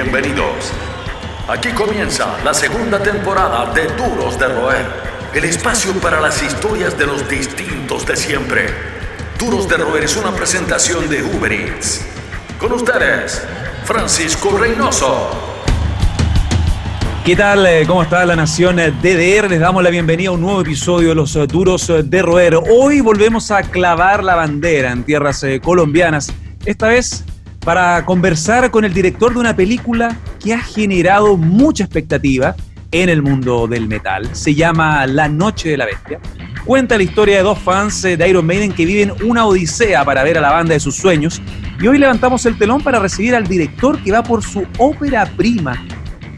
Bienvenidos. Aquí comienza la segunda temporada de Duros de Roer, el espacio para las historias de los distintos de siempre. Duros de Roer es una presentación de Uber Eats. Con ustedes, Francisco Reynoso. ¿Qué tal? Eh, ¿Cómo está la nación DDR? Les damos la bienvenida a un nuevo episodio de Los eh, Duros de Roer. Hoy volvemos a clavar la bandera en tierras eh, colombianas. Esta vez para conversar con el director de una película que ha generado mucha expectativa en el mundo del metal. Se llama La Noche de la Bestia. Cuenta la historia de dos fans de Iron Maiden que viven una odisea para ver a la banda de sus sueños. Y hoy levantamos el telón para recibir al director que va por su ópera prima,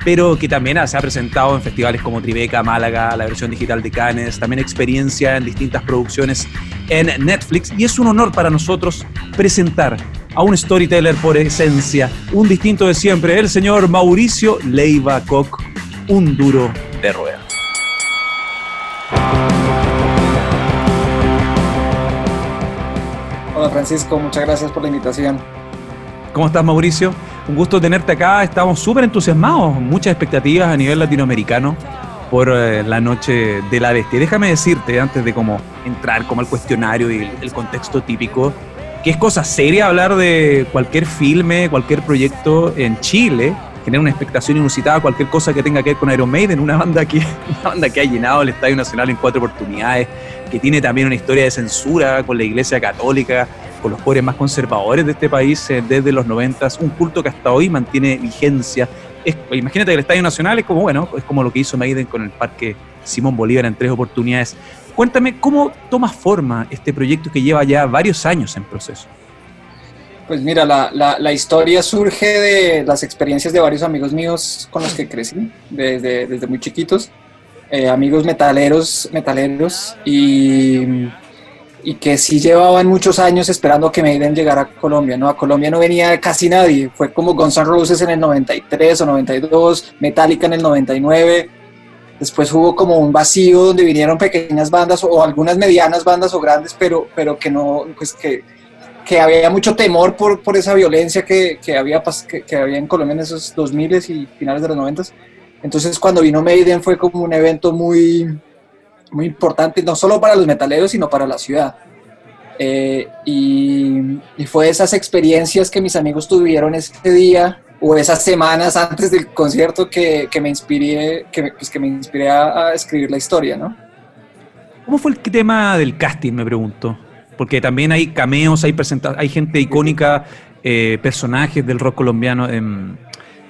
pero que también se ha presentado en festivales como Tribeca, Málaga, la versión digital de Cannes, también experiencia en distintas producciones en Netflix. Y es un honor para nosotros presentar a un storyteller por esencia, un distinto de siempre, el señor Mauricio Leiva Koch, un duro de rueda. Hola Francisco, muchas gracias por la invitación. ¿Cómo estás Mauricio? Un gusto tenerte acá, estamos súper entusiasmados, muchas expectativas a nivel latinoamericano por eh, la noche de la bestia. Déjame decirte, antes de como entrar como al cuestionario y el contexto típico, que es cosa seria hablar de cualquier filme, cualquier proyecto en Chile, genera una expectación inusitada, cualquier cosa que tenga que ver con Iron Maiden, una banda que, una banda que ha llenado el Estadio Nacional en cuatro oportunidades, que tiene también una historia de censura con la Iglesia Católica, con los pobres más conservadores de este país eh, desde los 90, un culto que hasta hoy mantiene vigencia. Imagínate que el Estadio Nacional es como, bueno, es como lo que hizo Maiden con el Parque Simón Bolívar en tres oportunidades. Cuéntame, ¿cómo toma forma este proyecto que lleva ya varios años en proceso? Pues mira, la, historia surge de las experiencias de varios amigos míos con los que crecí desde, desde muy chiquitos, eh, amigos metaleros, metaleros y, y, que sí llevaban muchos años esperando que Maiden llegara a Colombia, ¿no? A Colombia no venía casi nadie, fue como Guns N' Roses en el 93 o 92, Metallica en el 99, Después hubo como un vacío donde vinieron pequeñas bandas o algunas medianas bandas o grandes, pero, pero que no, pues que, que había mucho temor por, por esa violencia que, que había, que, había en Colombia en esos 2000 y finales de los 90. Entonces cuando vino Maiden fue como un evento muy, muy importante, no solo para los metaleros, sino para la ciudad. Eh, y, y, fue esas experiencias que mis amigos tuvieron ese día o esas semanas antes del concierto que, que me inspiré, que, pues, que me inspiré a, escribir la historia, ¿no? ¿Cómo fue el tema del casting, me pregunto? Porque también hay cameos, hay, hay gente icónica, eh, personajes del rock colombiano. Em,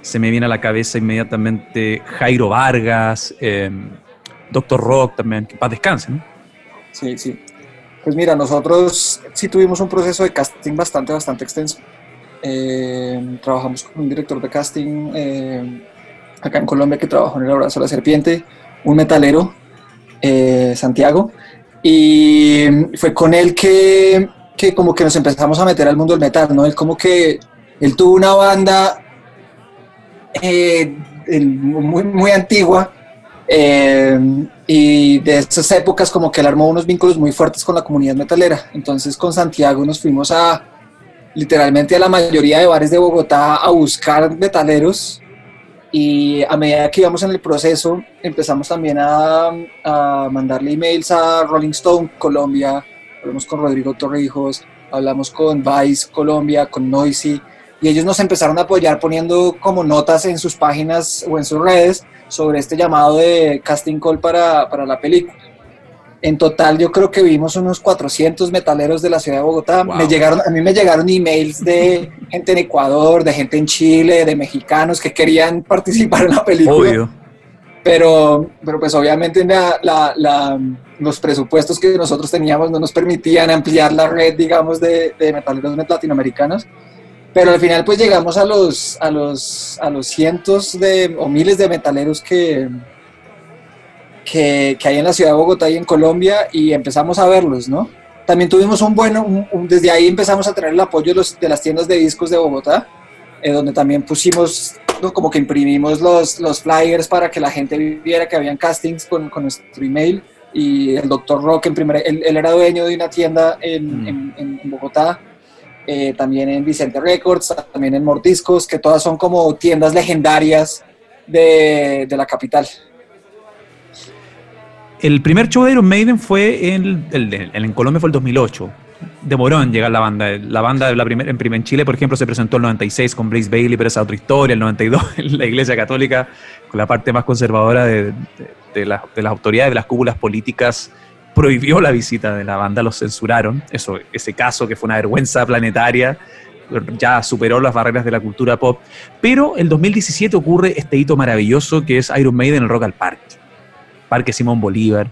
se me viene a la cabeza inmediatamente Jairo Vargas, em, Doctor Rock también, que paz ¿no? Sí, sí. Pues mira, nosotros sí tuvimos un proceso de casting bastante, bastante extenso. Eh, trabajamos con un director de casting eh, acá en Colombia que trabajó en El Abrazo de la Serpiente, un metalero, eh, Santiago, y fue con él que, que, como que nos empezamos a meter al mundo del metal, ¿no? Él como que, él tuvo una banda muy, muy antigua, y de esas épocas como que él armó unos vínculos muy fuertes con la comunidad metalera. Entonces con Santiago nos fuimos a, literalmente a la mayoría de bares de Bogotá a buscar metaleros. Y a medida que íbamos en el proceso empezamos también a, a mandarle emails a Rolling Stone Colombia, hablamos con Rodrigo Torrijos, hablamos con Vice Colombia, con Noisy y ellos nos empezaron a apoyar poniendo como notas en sus páginas o en sus redes sobre este llamado de casting call para, para la película. En total yo creo que vimos unos 400 metaleros de la ciudad de Bogotá. Me llegaron, a mí me llegaron emails de gente en Ecuador, de gente en Chile, de mexicanos que querían participar en la película. Obvio. Pero, pero pues obviamente los presupuestos que nosotros teníamos no nos permitían ampliar la red, digamos, de, de metaleros latinoamericanos. Pero al final pues llegamos a los, a los, a los cientos de, o miles de metaleros que, que, hay en la ciudad de Bogotá y en Colombia y empezamos a verlos, ¿no? También tuvimos un bueno, desde ahí empezamos a tener el apoyo de, los, de las tiendas de discos de Bogotá, eh, donde también pusimos, como que imprimimos los, los flyers para que la gente viera que habían castings con, con nuestro email y el doctor Rock, en primer, él, era dueño de una tienda en, mm. en, en Bogotá, eh, también en Vicente Records, también en Mordiscos, que todas son como tiendas legendarias de, de la capital. El primer show de Iron Maiden fue en, en Colombia fue el 2008. Demoró en llegar la banda. La banda la primer, en, en Chile, por ejemplo, se presentó en el 96 con Blaze Bailey, pero esa otra historia. El 92 en la Iglesia Católica, con la parte más conservadora de, de, las autoridades, de las cúpulas políticas, prohibió la visita de la banda, los censuraron. Eso, ese caso que fue una vergüenza planetaria ya superó las barreras de la cultura pop. Pero el 2017 ocurre este hito maravilloso que es Iron Maiden en el Rock al Parque. Parque Simón Bolívar.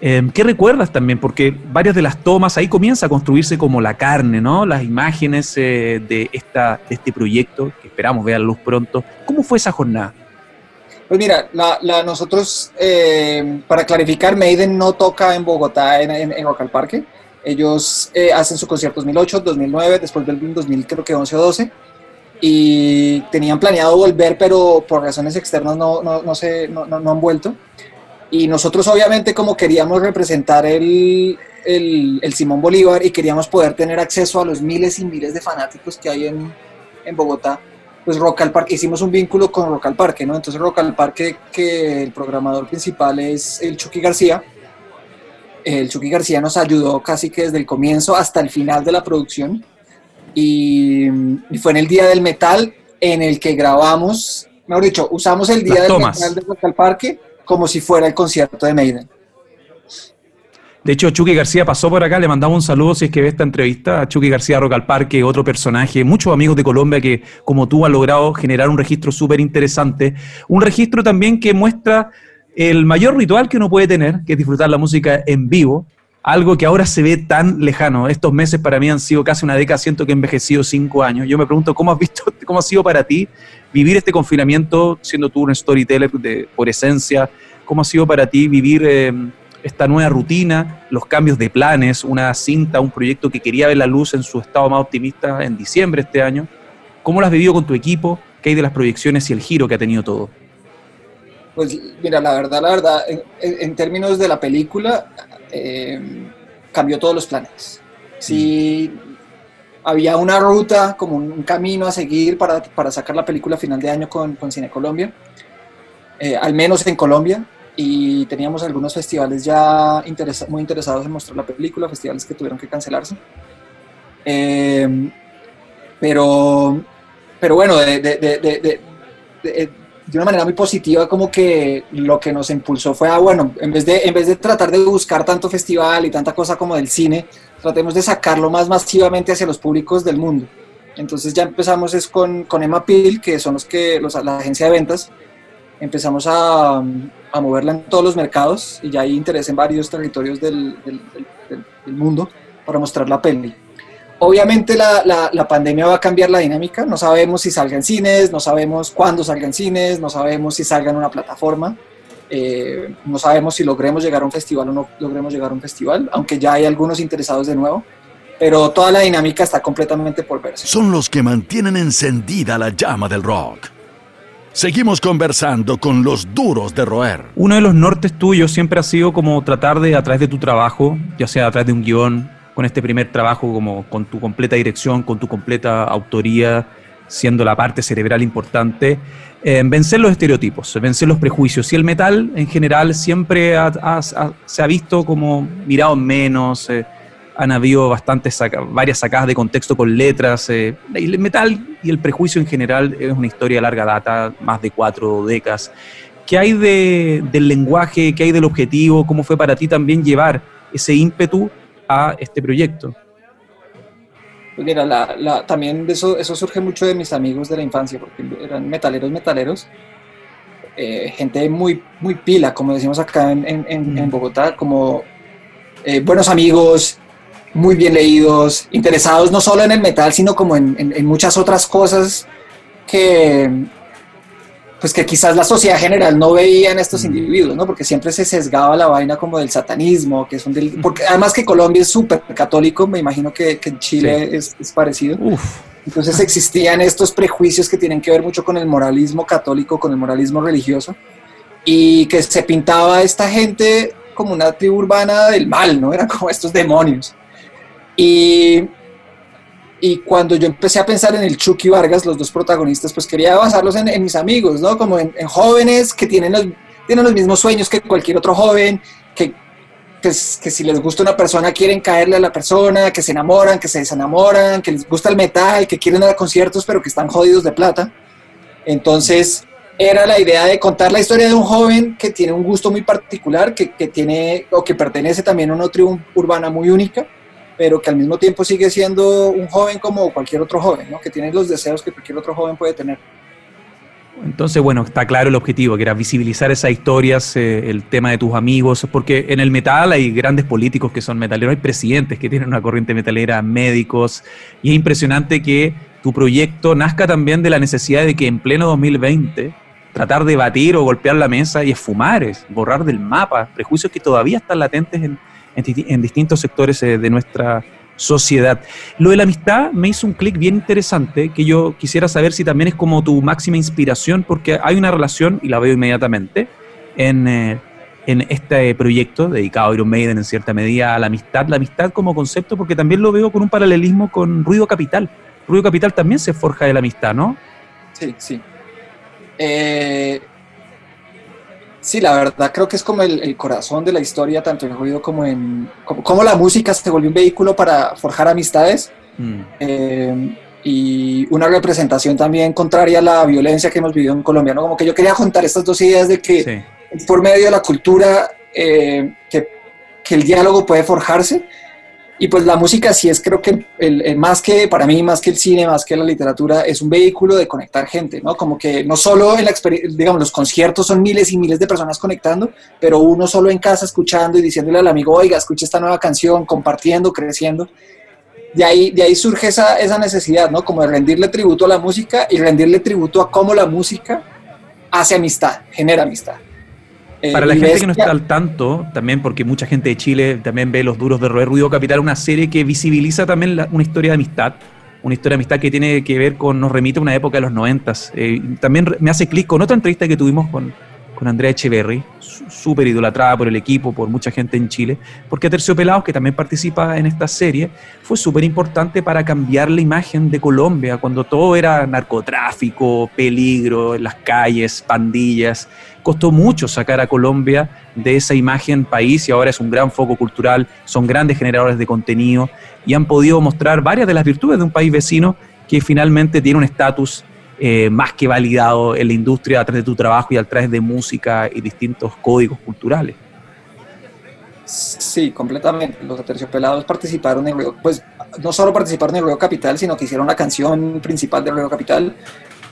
Em, ¿Qué recuerdas también? Porque varias de las tomas, ahí comienza a construirse como la carne, ¿no? Las imágenes eh, de, esta, este proyecto, que esperamos ver a luz pronto. ¿Cómo fue esa jornada? Pues mira, la, nosotros, eh, para clarificar, Maiden no toca en Bogotá, en, en, Rock al Parque. Ellos eh, hacen su concierto 2008, 2009, después del 2000 creo que 11 o 12 y tenían planeado volver, pero por razones externas no, no, no, se, no, no, han vuelto. Y nosotros obviamente como queríamos representar el, el, Simón Bolívar y queríamos poder tener acceso a los miles y miles de fanáticos que hay en, en Bogotá, pues Rock al Parque, hicimos un vínculo con Rock al Parque, ¿no? Entonces Rock al Parque, que el programador principal es el Chucky García, el Chucky García nos ayudó casi que desde el comienzo hasta el final de la producción y, y fue en el Día del Metal en el que grabamos, mejor dicho, usamos el Día del Metal de Rock al Parque como si fuera el concierto de Maiden. De hecho, Chucky García pasó por acá, le mandamos un saludo si es que ve esta entrevista a Chucky García Roca al Parque, otro personaje, muchos amigos de Colombia que, como tú, han logrado generar un registro súper interesante. Un registro también que muestra el mayor ritual que uno puede tener, que es disfrutar la música en vivo, algo que ahora se ve tan lejano. Estos meses para mí han sido casi una década, siento que he envejecido cinco años. Yo me pregunto, ¿cómo has visto, cómo ha sido para ti vivir este confinamiento, siendo tú un storyteller de, por esencia, ¿cómo ha sido para ti vivir eh, esta nueva rutina, los cambios de planes, una cinta, un proyecto que quería ver la luz en su estado más optimista en diciembre este año? ¿Cómo lo has vivido con tu equipo? ¿Qué hay de las proyecciones y el giro que ha tenido todo? Pues mira, la verdad, la verdad, en, términos de la película, eh, cambió todos los planes. Sí, mm había una ruta, como un, camino a seguir para, para, sacar la película final de año con, con Cine Colombia, eh, al menos en Colombia, y teníamos algunos festivales ya muy interesados en mostrar la película, festivales que tuvieron que cancelarse. Eh, pero, pero bueno, de, de, de, de, una manera muy positiva, como que lo que nos impulsó fue, a, bueno, en vez, de, en vez de tratar de buscar tanto festival y tanta cosa como del cine, tratemos de sacarlo más masivamente hacia los públicos del mundo. Entonces ya empezamos es con, con Emma Peel, que son los que, los, la agencia de ventas, empezamos a, a, moverla en todos los mercados y ya hay interés en varios territorios del, del, del, mundo para mostrar la peli. Obviamente la, la, la, pandemia va a cambiar la dinámica, no sabemos si salga en cines, no sabemos cuándo salga en cines, no sabemos si salga en una plataforma, eh, no sabemos si logremos llegar a un festival o no logremos llegar a un festival, aunque ya hay algunos interesados de nuevo, pero toda la dinámica está completamente por verse. Son los que mantienen encendida la llama del rock. Seguimos conversando con los duros de roer. Uno de los nortes tuyos siempre ha sido como tratar de, a través de tu trabajo, ya sea a través de un guion, con este primer trabajo, como con tu completa dirección, con tu completa autoría, siendo la parte cerebral importante, eh, vencer los estereotipos, vencer los prejuicios. Y el metal en general siempre se ha visto como mirado menos, eh, han habido bastantes varias sacadas de contexto con letras. Eh, el metal y el prejuicio en general es una historia de larga data, más de cuatro décadas. ¿Qué hay del lenguaje, qué hay del objetivo? ¿Cómo fue para ti también llevar ese ímpetu a este proyecto? Pues mira, la, también de eso, eso surge mucho de mis amigos de la infancia, porque eran metaleros, metaleros, eh, gente muy, muy pila, como decimos acá en, en, Bogotá, como eh, buenos amigos, muy bien leídos, interesados no solo en el metal, sino como en, muchas otras cosas que, pues que quizás la sociedad general no veía en estos individuos, ¿no? Porque siempre se sesgaba la vaina como del satanismo, que es un del... porque además que Colombia es súper católico, me imagino que, que en Chile es, es, parecido. Entonces existían estos prejuicios que tienen que ver mucho con el moralismo católico, con el moralismo religioso, y que se pintaba a esta gente como una tribu urbana del mal, ¿no? Eran como estos demonios. Y Y cuando yo empecé a pensar en el Chucky Vargas, los dos protagonistas, pues quería basarlos en, mis amigos, ¿no? Como en, jóvenes que tienen los, tienen los mismos sueños que cualquier otro joven, que, que, si les gusta una persona quieren caerle a la persona, que se enamoran, que se desenamoran, que les gusta el metal, que quieren ir a conciertos pero que están jodidos de plata. Entonces era la idea de contar la historia de un joven que tiene un gusto muy particular, que, que tiene o que pertenece también a una tribu urbana muy única pero que al mismo tiempo sigue siendo un joven como cualquier otro joven, ¿no? que tiene los deseos que cualquier otro joven puede tener. Entonces, bueno, está claro el objetivo, que era visibilizar esas historias, el tema de tus amigos, porque en el metal hay grandes políticos que son metaleros, hay presidentes que tienen una corriente metalera, médicos, y es impresionante que tu proyecto nazca también de la necesidad de que en pleno 2020 tratar de batir o golpear la mesa y esfumar, es borrar del mapa prejuicios que todavía están latentes en, en, distintos sectores eh, de nuestra sociedad. Lo de la amistad me hizo un clic bien interesante que yo quisiera saber si también es como tu máxima inspiración, porque hay una relación, y la veo inmediatamente, en, eh, en este proyecto dedicado a Iron Maiden en cierta medida a la amistad, la amistad como concepto, porque también lo veo con un paralelismo con Ruido Capital. Ruido Capital también se forja de la amistad, ¿no? Sí, sí. Eh, Sí, la verdad creo que es como el, corazón de la historia, tanto en ruido como en... Como, la música se volvió un vehículo para forjar amistades. Mm. Eh, y una representación también contraria a la violencia que hemos vivido en Colombia, ¿no? Como que yo quería juntar estas dos ideas de que por medio de la cultura eh, que, que, el diálogo puede forjarse y pues la música sí es, creo que el, más que, para mí, más que el cine, más que la literatura, es un vehículo de conectar gente, ¿no? Como que no solo en la digamos, los conciertos son miles y miles de personas conectando, pero uno solo en casa escuchando y diciéndole al amigo, oiga, escuche esta nueva canción, compartiendo, creciendo. De ahí, de ahí surge esa, esa necesidad, ¿no? Como de rendirle tributo a la música y rendirle tributo a cómo la música hace amistad, genera amistad. Eh, Para la gente que no está al tanto, también porque mucha gente de Chile también ve Los Duros de Roer Ruido Capital, una serie que visibiliza también una historia de amistad, una historia de amistad que tiene que ver con, nos remite a una época de los noventas. Eh, también me hace clic con otra entrevista que tuvimos con, con Andrea Echeverry, súper idolatrada por el equipo, por mucha gente en Chile, porque Terciopelados, que también participa en esta serie, fue súper importante para cambiar la imagen de Colombia, cuando todo era narcotráfico, peligro en las calles, pandillas. Costó mucho sacar a Colombia de esa imagen país y ahora es un gran foco cultural, son grandes generadores de contenido y han podido mostrar varias de las virtudes de un país vecino que finalmente tiene un estatus eh, más que validado en la industria a través de tu trabajo y a través de música y distintos códigos culturales. Sí, completamente. Los aterciopelados participaron en pues no solo participaron en Ruido Capital, sino que hicieron la canción principal de Ruido Capital.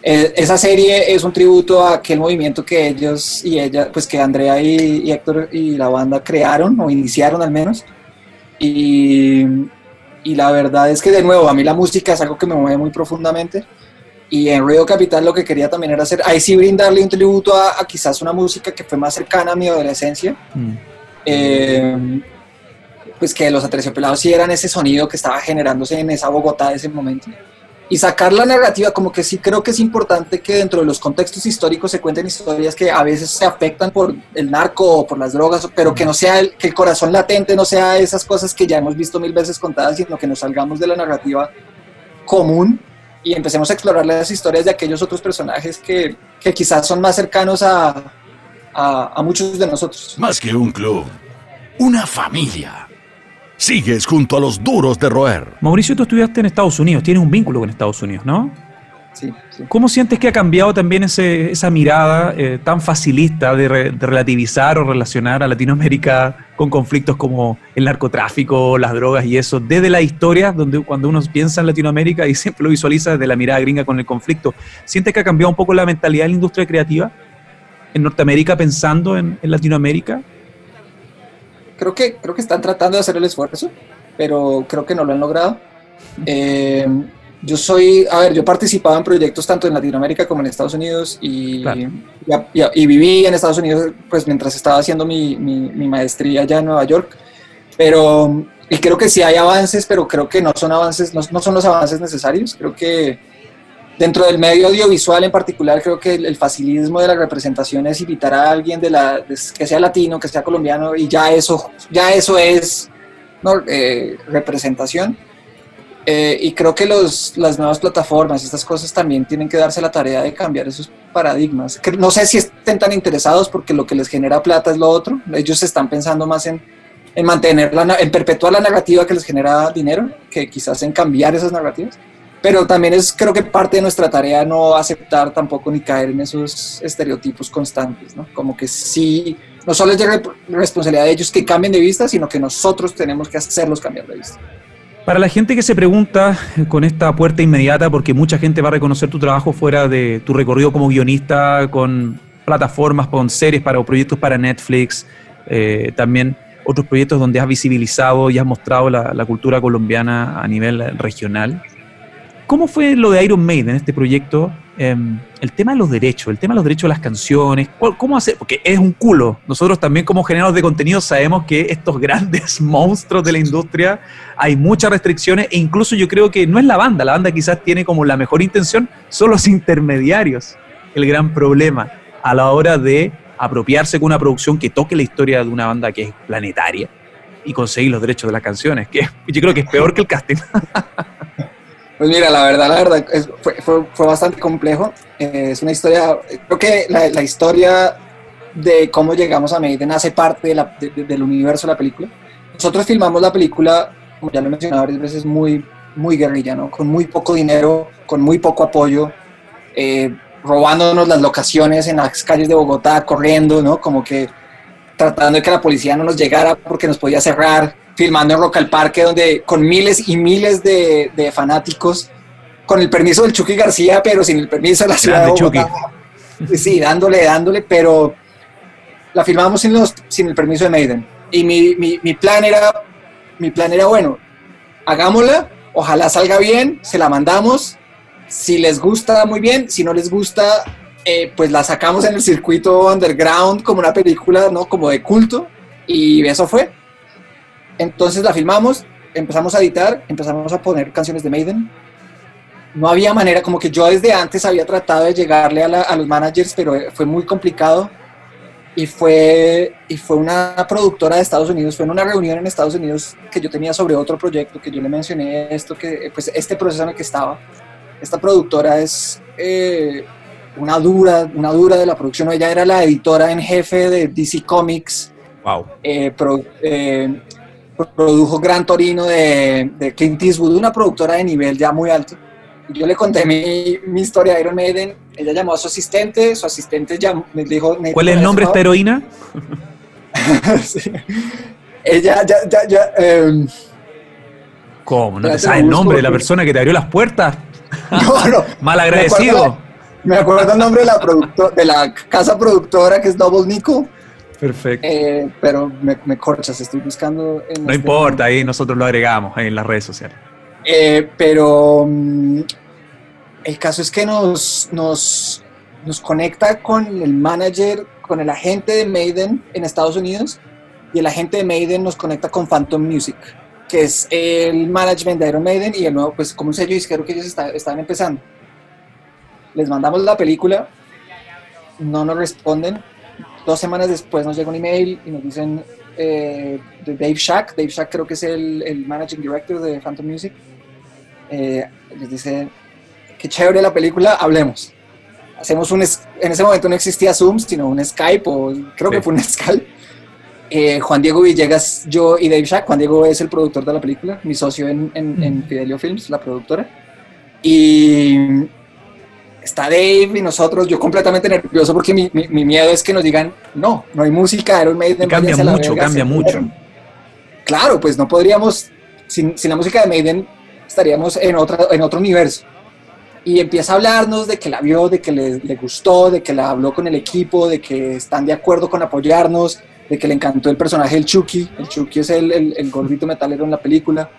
Eh, esa serie es un tributo a aquel movimiento que ellos y ella, pues que Andrea y, y Héctor y la banda crearon o iniciaron al menos. Y, y la verdad es que de nuevo, a mí la música es algo que me mueve muy profundamente y en Ruido Capital lo que quería también era hacer, ahí sí brindarle un tributo a, quizás una música que fue más cercana a mi adolescencia. Mm. Eh, pues que los aterciopelados sí eran ese sonido que estaba generándose en esa Bogotá de ese momento. Y sacar la narrativa, como que sí creo que es importante que dentro de los contextos históricos se cuenten historias que a veces se afectan por el narco o por las drogas, pero que no sea el, que el corazón latente no sea esas cosas que ya hemos visto mil veces contadas, sino que nos salgamos de la narrativa común y empecemos a explorar las historias de aquellos otros personajes que, que quizás son más cercanos a, a, muchos de nosotros. Más que un club, una familia. Sigues junto a los duros de roer. Mauricio, tú estudiaste en Estados Unidos, tienes un vínculo con Estados Unidos, ¿no? ¿Cómo sientes que ha cambiado también esa mirada eh, tan facilista de, relativizar o relacionar a Latinoamérica con conflictos como el narcotráfico, las drogas y eso, desde la historia, donde cuando uno piensa en Latinoamérica y siempre lo visualiza desde la mirada gringa con el conflicto, ¿sientes que ha cambiado un poco la mentalidad de la industria creativa en Norteamérica pensando en, Latinoamérica? Creo que, creo que están tratando de hacer el esfuerzo, pero creo que no lo han logrado. Eh, yo soy, a ver, yo he participado en proyectos tanto en Latinoamérica como en Estados Unidos y, y, viví en Estados Unidos pues mientras estaba haciendo mi, mi, maestría allá en Nueva York, pero y creo que sí hay avances, pero creo que no son avances, no, no, son los avances necesarios, creo que dentro del medio audiovisual en particular creo que el, facilismo de la representación es invitar a alguien de la, que sea latino, que sea colombiano y ya eso, ya eso es ¿no? Eh, representación Eh, y creo que los, las nuevas plataformas estas cosas también tienen que darse la tarea de cambiar esos paradigmas. No sé si estén tan interesados porque lo que les genera plata es lo otro. Ellos están pensando más en, en mantener, la, en perpetuar la narrativa que les genera dinero, que quizás en cambiar esas narrativas. Pero también es creo que parte de nuestra tarea no aceptar tampoco ni caer en esos estereotipos constantes, ¿no? Como que sí, no solo es de responsabilidad de ellos que cambien de vista, sino que nosotros tenemos que hacerlos cambiar de vista. Para la gente que se pregunta con esta puerta inmediata, porque mucha gente va a reconocer tu trabajo fuera de tu recorrido como guionista, con plataformas, con series para o proyectos para Netflix, eh, también otros proyectos donde has visibilizado y has mostrado la, cultura colombiana a nivel regional. ¿Cómo fue lo de Iron Maiden, este proyecto? Em, el tema de los derechos, el tema de los derechos de las canciones, ¿cómo hacer? Porque es un culo. Nosotros también como generadores de contenido sabemos que estos grandes monstruos de la industria hay muchas restricciones e incluso yo creo que no es la banda, la banda quizás tiene como la mejor intención, son los intermediarios el gran problema a la hora de apropiarse con una producción que toque la historia de una banda que es planetaria y conseguir los derechos de las canciones, que yo creo que es peor que el casting. Pues mira, la verdad, la verdad, fue, bastante complejo. Eh, es una historia, creo que la, la, historia de cómo llegamos a Maiden hace parte de la, del universo de la película. Nosotros filmamos la película, como ya lo he mencionado varias veces, muy, muy guerrilla, ¿no? Con muy poco dinero, con muy poco apoyo, eh, robándonos las locaciones en las calles de Bogotá, corriendo, ¿no? Como que tratando de que la policía no nos llegara porque nos podía cerrar filmando en Rock al Parque, donde con miles y miles de, fanáticos, con el permiso del Chucky García, pero sin el permiso de la ciudad de Bogotá. Sí, dándole, dándole, pero la filmamos sin, los, sin el permiso de Maiden. Y mi, mi, mi, plan era, mi plan era, bueno, hagámosla, ojalá salga bien, se la mandamos, si les gusta, muy bien, si no les gusta, eh, pues la sacamos en el circuito underground como una película, ¿no? Como de culto, y eso fue. Entonces la filmamos, empezamos a editar, empezamos a poner canciones de Maiden. No había manera, como que yo desde antes había tratado de llegarle a, los managers, pero fue muy complicado. Y fue, y fue una productora de Estados Unidos, fue en una reunión en Estados Unidos que yo tenía sobre otro proyecto, que yo le mencioné esto, que pues este proceso en el que estaba. Esta productora es eh, una dura, una dura de la producción. Ella era la editora en jefe de DC Comics. Wow. Eh, eh, produjo Gran Torino de, de Clint Eastwood, una productora de nivel ya muy alto. Yo le conté mi, mi historia de Iron Maiden, ella llamó a su asistente, su asistente me dijo... ¿Cuál es el nombre de esta heroína? Ella ya... ya, ya eh, ¿Cómo? ¿No te sabes el nombre de la persona que te abrió las puertas? No, no. Mal agradecido. Me acuerdo, el nombre de la, de la casa productora que es Double Nico. Perfecto. Eh, pero me, corchas, estoy buscando. no este importa, ahí nosotros lo agregamos en las redes sociales. Eh, pero mm, el caso es que nos, nos, nos conecta con el manager, con el agente de Maiden en Estados Unidos y el agente de Maiden nos conecta con Phantom Music, que es el management de Iron Maiden y el nuevo, pues como un sello disquero que ellos está, están empezando. Les mandamos la película, no nos responden, Dos semanas después nos llega un email y nos dicen eh, de Dave Shack, Dave Shack creo que es el, el managing director de Phantom Music, eh, les dice, qué chévere la película, hablemos. Hacemos un, en ese momento no existía Zoom, sino un Skype, o creo que fue un Skype. Eh, Juan Diego Villegas, yo y Dave Shack, Juan Diego es el productor de la película, mi socio en, en, en Fidelio Films, la productora. Y está Dave y nosotros, yo completamente nervioso porque mi, mi, miedo es que nos digan, no, no hay música, Iron Maiden. Cambia mucho, cambia mucho. Claro, pues no podríamos, sin, sin, la música de Maiden, estaríamos en, otra, en otro universo. Y empieza a hablarnos de que la vio, de que le, le, gustó, de que la habló con el equipo, de que están de acuerdo con apoyarnos, de que le encantó el personaje del Chucky. El Chucky es el, el, el gordito metalero en la película.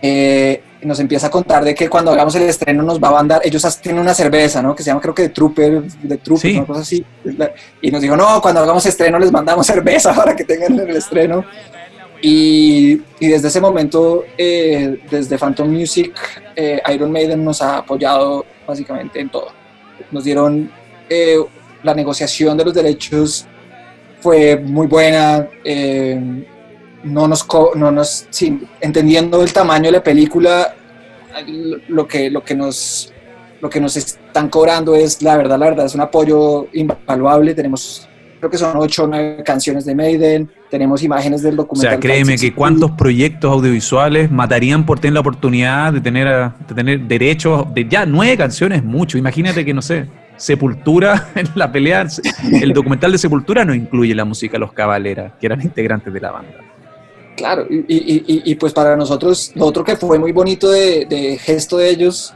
Eh, nos empieza a contar de que cuando hagamos el estreno nos va a mandar, ellos tienen una cerveza, ¿no? Que se llama creo que de Trooper, de Trooper, una cosa así. Y nos dijo, no, cuando hagamos estreno les mandamos cerveza para que tengan el estreno. Y, y desde ese momento, eh, desde Phantom Music, eh, Iron Maiden nos ha apoyado básicamente en todo. Nos dieron la negociación de los derechos, fue muy buena no nos, no nos entendiendo el tamaño de la película, lo que, lo que nos lo que nos están cobrando es, la verdad, la verdad, es un apoyo invaluable. Tenemos, creo que son ocho o nueve canciones de Maiden, tenemos imágenes del documental. O sea, créeme que cuántos proyectos audiovisuales matarían por tener la oportunidad de tener, de tener derechos de ya nueve canciones, mucho. Imagínate que, no sé, Sepultura en la pelea, el documental de Sepultura no incluye la música de Los Caballeras, que eran integrantes de la banda. Claro, y, y, y, pues para nosotros, lo otro que fue muy bonito de, de, gesto de ellos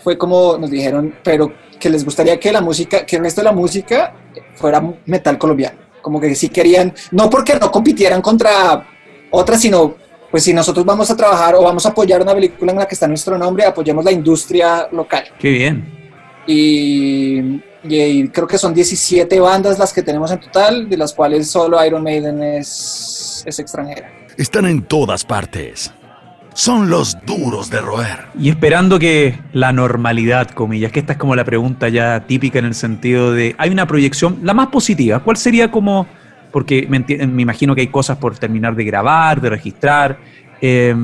fue como nos dijeron, pero que les gustaría que la música, que el resto de la música fuera metal colombiano. Como que sí querían, no porque no compitieran contra otras, sino pues si nosotros vamos a trabajar o vamos a apoyar una película en la que está nuestro nombre, apoyemos la industria local. Qué bien. Y, y, creo que son 17 bandas las que tenemos en total, de las cuales solo Iron Maiden es, es extranjera. Están en todas partes. Son los duros de roer. Y esperando que la normalidad, comillas, que esta es como la pregunta ya típica en el sentido de, hay una proyección, la más positiva, ¿cuál sería como, porque me, me imagino que hay cosas por terminar de grabar, de registrar, eh,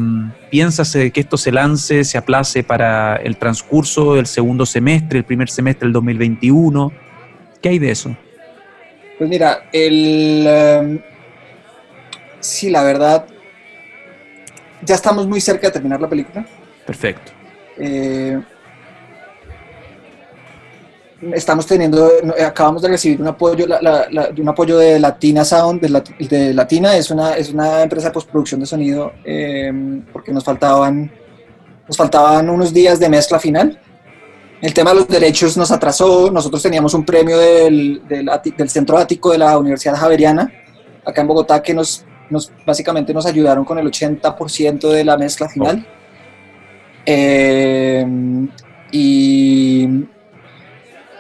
¿Piensas que esto se lance, se aplace para el transcurso del segundo semestre, el primer semestre del 2021? ¿Qué hay de eso? Pues mira, el, em, Sí, la verdad, ya estamos muy cerca de terminar la película. Perfecto. Eh, estamos teniendo, acabamos de recibir un apoyo, un apoyo de Latina Sound, de, Latina, es una, es una empresa de postproducción de sonido, eh, porque nos faltaban, nos faltaban unos días de mezcla final. El tema de los derechos nos atrasó, nosotros teníamos un premio del, del, del Centro Ático de la Universidad Javeriana, acá en Bogotá, que nos nos, básicamente nos ayudaron con el 80% de la mezcla final. Eh, y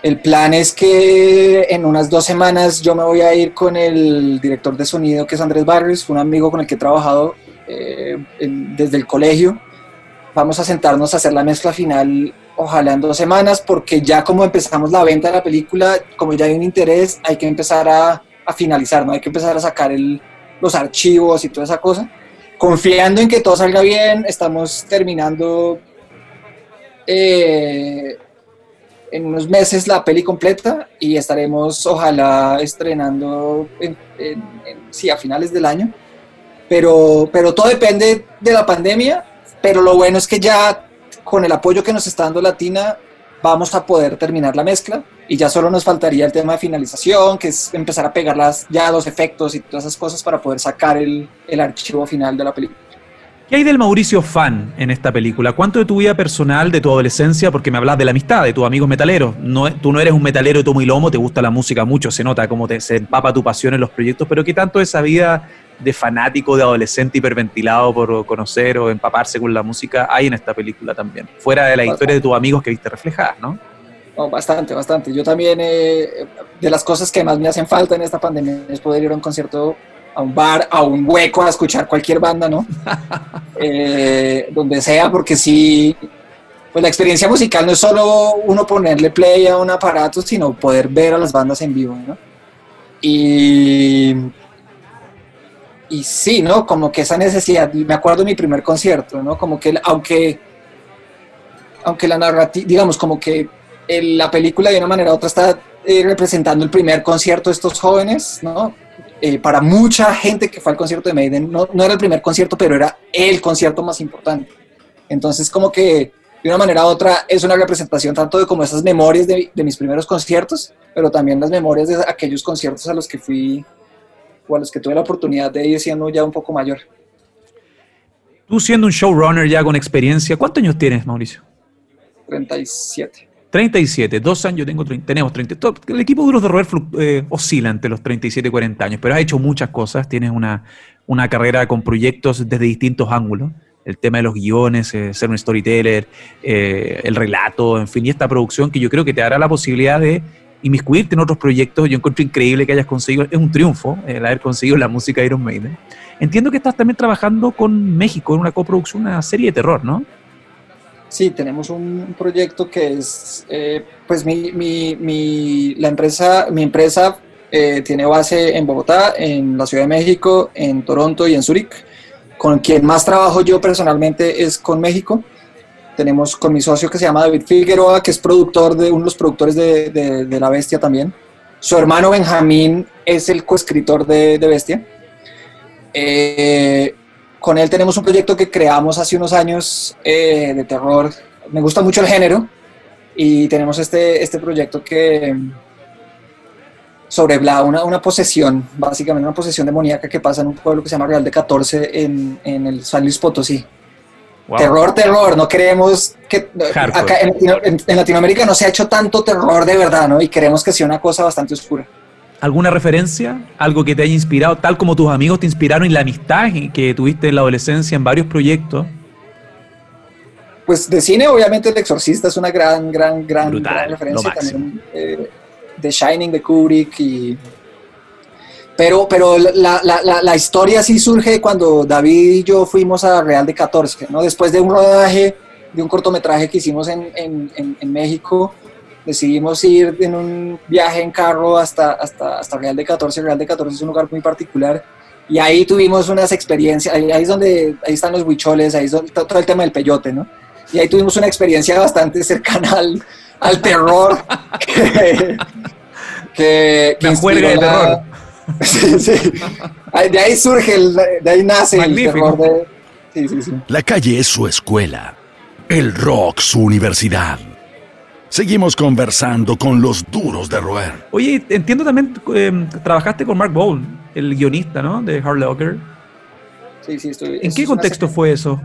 el plan es que en unas dos semanas yo me voy a ir con el director de sonido, que es Andrés Barrios, un amigo con el que he trabajado eh, desde el colegio. Vamos a sentarnos a hacer la mezcla final, ojalá en dos semanas, porque ya como empezamos la venta de la película, como ya hay un interés, hay que empezar a, a finalizar, ¿no? Hay que empezar a sacar el, los archivos y toda esa cosa. Confiando en que todo salga bien, estamos terminando eh, en unos meses la peli completa y estaremos ojalá estrenando en, sí, a finales del año. Pero, pero todo depende de la pandemia, pero lo bueno es que ya con el apoyo que nos está dando Latina vamos a poder terminar la mezcla y ya solo nos faltaría el tema de finalización, que es empezar a pegar las, ya los efectos y todas esas cosas para poder sacar el, el archivo final de la película. ¿Qué hay del Mauricio fan en esta película? ¿Cuánto de tu vida personal, de tu adolescencia, porque me hablas de la amistad, de tus amigos metaleros? No, tú no eres un metalero de tomo y lomo, te gusta la música mucho, se nota cómo te, se empapa tu pasión en los proyectos, pero ¿qué tanto esa vida de fanático, de adolescente hiperventilado por conocer o empaparse con la música hay en esta película también? Fuera de la historia de tus amigos que viste reflejadas, ¿no? Bastante, bastante. Yo también, eh, de las cosas que más me hacen falta en esta pandemia es poder ir a un concierto, a un bar, a un hueco, a escuchar cualquier banda, ¿no? Eh, donde sea, porque sí, pues la experiencia musical no es solo uno ponerle play a un aparato, sino poder ver a las bandas en vivo, ¿no? Y, y sí, ¿no? Como que esa necesidad, me acuerdo de mi primer concierto, ¿no? Como que, aunque, aunque la narrativa, digamos, como que la película de una manera u otra está eh, representando el primer concierto de estos jóvenes, ¿no? Eh, para mucha gente que fue al concierto de Maiden, no, no, era el primer concierto, pero era el concierto más importante. Entonces, como que de una manera u otra es una representación tanto de como esas memorias de, de mis primeros conciertos, pero también las memorias de aquellos conciertos a los que fui o a los que tuve la oportunidad de ir siendo ya un poco mayor. Tú siendo un showrunner ya con experiencia, ¿cuántos años tienes, Mauricio? 37. 37, dos años, yo tengo, tenemos 30. el equipo Duros de Roer eh, oscila entre los 37 y 40 años, pero has hecho muchas cosas, tienes una, una carrera con proyectos desde distintos ángulos. El tema de los guiones, eh, ser un storyteller, eh, el relato, en fin, y esta producción que yo creo que te dará la posibilidad de inmiscuirte en otros proyectos. Yo encuentro increíble que hayas conseguido, es un triunfo el haber conseguido la música de Iron Maiden. Entiendo que estás también trabajando con México en una coproducción, una serie de terror, ¿no? Sí, tenemos un proyecto que es, eh, pues mi, mi, mi, la empresa, mi empresa eh, tiene base en Bogotá, en la Ciudad de México, en Toronto y en Zúrich. Con quien más trabajo yo personalmente es con México. Tenemos con mi socio que se llama David Figueroa, que es productor de uno de los productores de, de, La Bestia también. Su hermano Benjamín es el coescritor de, de Bestia. Eh, con él tenemos un proyecto que creamos hace unos años eh, de terror. Me gusta mucho el género y tenemos este, este proyecto que sobre una, una posesión, básicamente una posesión demoníaca que pasa en un pueblo que se llama Real de 14 en, en el San Luis Potosí. Terror, terror, no queremos que... Acá en, Latinoamérica no se ha hecho tanto terror de verdad, ¿no? Y queremos que sea una cosa bastante oscura. ¿Alguna referencia? ¿Algo que te haya inspirado, tal como tus amigos te inspiraron en la amistad que tuviste en la adolescencia en varios proyectos? Pues de cine, obviamente, El Exorcista es una gran, gran, gran, gran referencia. También eh, The Shining de Kubrick y pero, pero la, la, la, historia sí surge cuando David y yo fuimos a Real de 14, ¿no? Después de un rodaje, de un cortometraje que hicimos en, en, en, México, decidimos ir en un viaje en carro hasta, hasta, hasta Real de 14. Real de 14 es un lugar muy particular. Y ahí tuvimos unas experiencias, ahí, es donde, ahí están los huicholes, ahí es todo el tema del peyote, ¿no? Y ahí tuvimos una experiencia bastante cercana al, al terror. que, que, que de terror sí, sí. De ahí surge, el, de ahí nace el terror de... Sí, sí, sí. La calle es su escuela, el rock su universidad. Seguimos conversando con los duros de roer. Oye, entiendo también, eh, trabajaste con Mark Bowl, el guionista, ¿no? De Hard Locker. Sí, sí, estoy. ¿En qué contexto fue eso?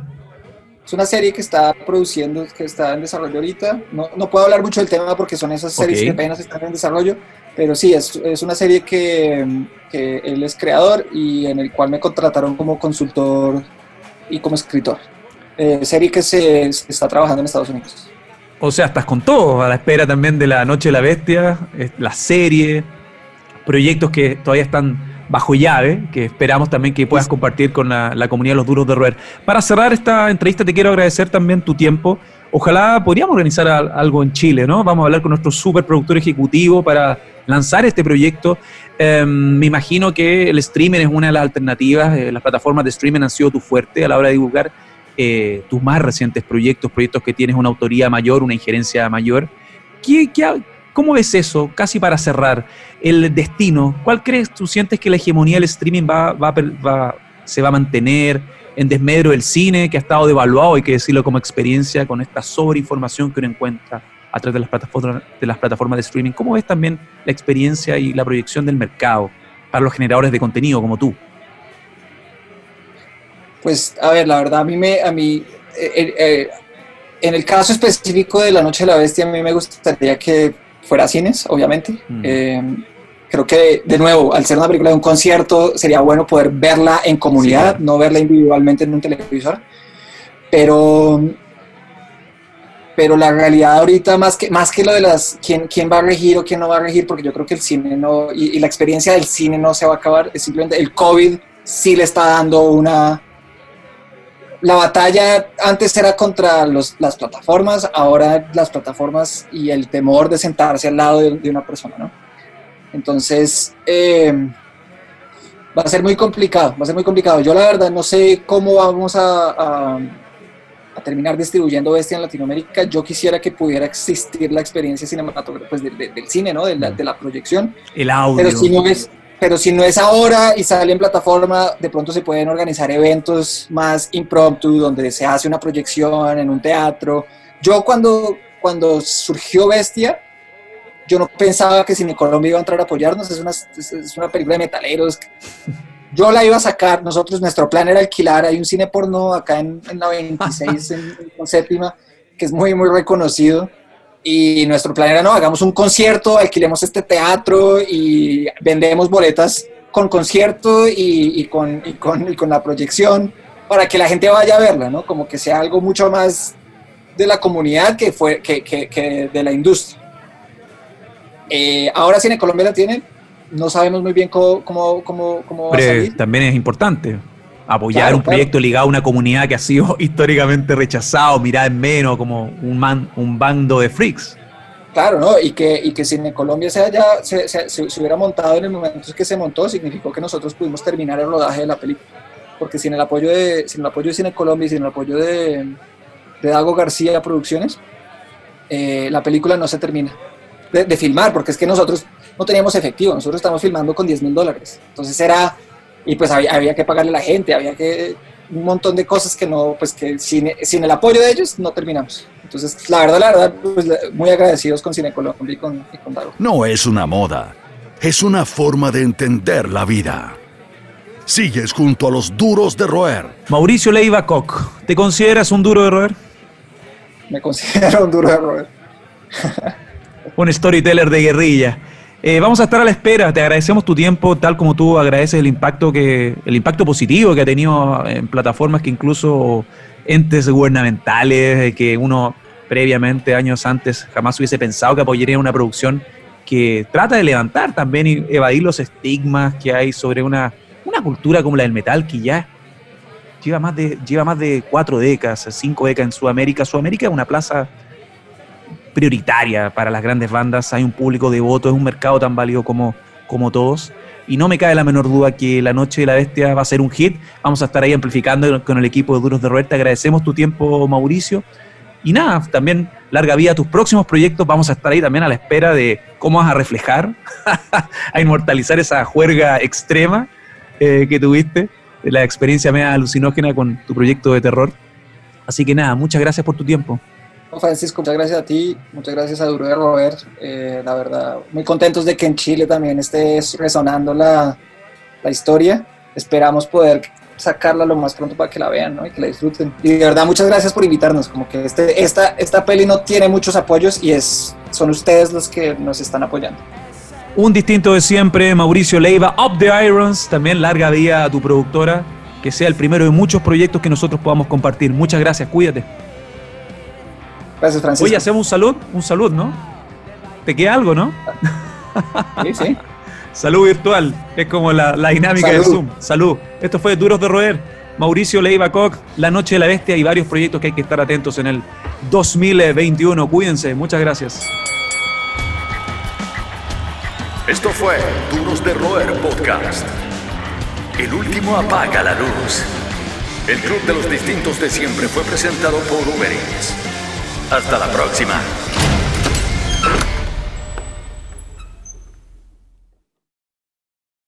Es una serie que está produciendo, que está en desarrollo ahorita. No, no puedo hablar mucho del tema porque son esas series que apenas están en desarrollo, pero sí, es, es una serie que, que, él es creador y en el cual me contrataron como consultor y como escritor. Eh, serie que se, está trabajando en Estados Unidos. O sea, estás con todo, a la espera también de La Noche de la Bestia, la serie, proyectos que todavía están bajo llave, que esperamos también que puedas compartir con la, la comunidad de los duros de roer. Para cerrar esta entrevista te quiero agradecer también tu tiempo. Ojalá podríamos organizar algo en Chile, ¿no? Vamos a hablar con nuestro superproductor ejecutivo para lanzar este proyecto. Em, me imagino que el streaming es una de las alternativas, eh, las plataformas de streaming han sido tu fuerte a la hora de divulgar eh, tus más recientes proyectos, proyectos que tienes una autoría mayor, una injerencia mayor. ¿Qué, cómo ves eso, casi para cerrar, el destino? ¿Cuál crees tú sientes que la hegemonía del streaming va, va, se va a mantener en desmedro del cine, que ha estado devaluado, hay que decirlo como experiencia, con esta sobreinformación que uno encuentra a través de las plataformas de, las plataformas de streaming. ¿Cómo ves también la experiencia y la proyección del mercado para los generadores de contenido como tú? Pues, a ver, la verdad, a mí, me, a mí eh, eh, eh, en el caso específico de La Noche de la Bestia, a mí me gustaría que fuera cines, obviamente. Mm. creo que, de nuevo, al ser una película de un concierto, sería bueno poder verla en comunidad, no verla individualmente en un televisor. Pero pero la realidad ahorita más que, más que lo de las quién, quién va a regir o quién no va a regir, porque yo creo que el cine no, y, la experiencia del cine no se va a acabar, es simplemente el COVID sí le está dando una... La batalla antes era contra los, las plataformas, ahora las plataformas y el temor de sentarse al lado de, una persona, ¿no? Entonces, eh, va a ser muy complicado, va a ser muy complicado. Yo la verdad no sé cómo vamos a a terminar distribuyendo Bestia en Latinoamérica, yo quisiera que pudiera existir la experiencia cinematográfica pues, del cine, ¿no? De la, de la, proyección. El audio. Pero si, no es, pero si no es ahora y sale en plataforma, de pronto se pueden organizar eventos más impromptu, donde se hace una proyección en un teatro. Yo cuando, cuando surgió Bestia, yo no pensaba que Cine Colombia iba a entrar a apoyarnos, es una, es una película de metaleros yo la iba a sacar, nosotros, nuestro plan era alquilar, hay un cine porno acá en, la 26, en, séptima, que es muy, muy reconocido. Y nuestro plan era, no, hagamos un concierto, alquilemos este teatro y vendemos boletas con concierto y, con, y, con, y con la proyección para que la gente vaya a verla, ¿no? Como que sea algo mucho más de la comunidad que, fue, que, que, que de la industria. Eh, ahora Cine Colombia la tiene, no sabemos muy bien cómo, cómo, cómo, cómo va a salir. también es importante apoyar un proyecto ligado a una comunidad que ha sido históricamente rechazado, mirada en menos, como un, man, un bando de freaks. Claro, ¿no? Y que, y que Cine Colombia se, haya, se, se, hubiera montado en el momento en que se montó, significó que nosotros pudimos terminar el rodaje de la película. Porque sin el apoyo de, sin el apoyo de Cine Colombia y sin el apoyo de, de Dago García Producciones, eh, la película no se termina de, filmar, porque es que nosotros no teníamos efectivo, nosotros estamos filmando con 10 mil dólares. Entonces era, y pues había, había, que pagarle a la gente, había que, un montón de cosas que no, pues que sin, sin el apoyo de ellos no terminamos. Entonces, la verdad, la verdad, pues muy agradecidos con Cine Colombia y con, y con Dago. No es una moda, es una forma de entender la vida. Sigues junto a los duros de roer. Mauricio Leiva Koch, ¿te consideras un duro de roer? Me considero un duro de roer. un storyteller de guerrilla. Eh, vamos a estar a la espera, te agradecemos tu tiempo, tal como tú agradeces el impacto que, el impacto positivo que ha tenido en plataformas que incluso entes gubernamentales, que uno previamente, años antes, jamás hubiese pensado que apoyaría una producción que trata de levantar también y evadir los estigmas que hay sobre una, una cultura como la del metal que ya lleva más de, lleva más de cuatro décadas, cinco décadas en Sudamérica. Sudamérica es una plaza prioritaria para las grandes bandas, hay un público devoto, es un mercado tan válido como, como todos. Y no me cae la menor duda que La Noche de la Bestia va a ser un hit. Vamos a estar ahí amplificando con el equipo de Duros de Roer. Te agradecemos tu tiempo, Mauricio. Y nada, también larga vida a tus próximos proyectos. Vamos a estar ahí también a la espera de cómo vas a reflejar, a inmortalizar esa juerga extrema eh, que tuviste, la experiencia media alucinógena con tu proyecto de terror. Así que nada, muchas gracias por tu tiempo. Francisco, muchas gracias a ti, muchas gracias a Duro de Robert. Eh, la verdad, muy contentos de que en Chile también esté resonando la, la, historia. Esperamos poder sacarla lo más pronto para que la vean ¿no? y que la disfruten. Y de verdad, muchas gracias por invitarnos. Como que este, esta, esta peli no tiene muchos apoyos y es, son ustedes los que nos están apoyando. Un distinto de siempre, Mauricio Leiva, Up the Irons. También larga día a tu productora. Que sea el primero de muchos proyectos que nosotros podamos compartir. Muchas gracias, cuídate. Gracias, Francisco. Oye, hacemos un salud, un salud, ¿no? ¿Te queda algo, no? Sí, sí. salud virtual, es como la, dinámica de Zoom. Salud. Esto fue Duros de Roer. Mauricio Leiva Koch, La Noche de la Bestia y varios proyectos que hay que estar atentos en el 2021. Cuídense, muchas gracias. Esto fue Duros de Roer Podcast. El último apaga la luz. El club de los distintos de siempre fue presentado por Uber Hasta la próxima.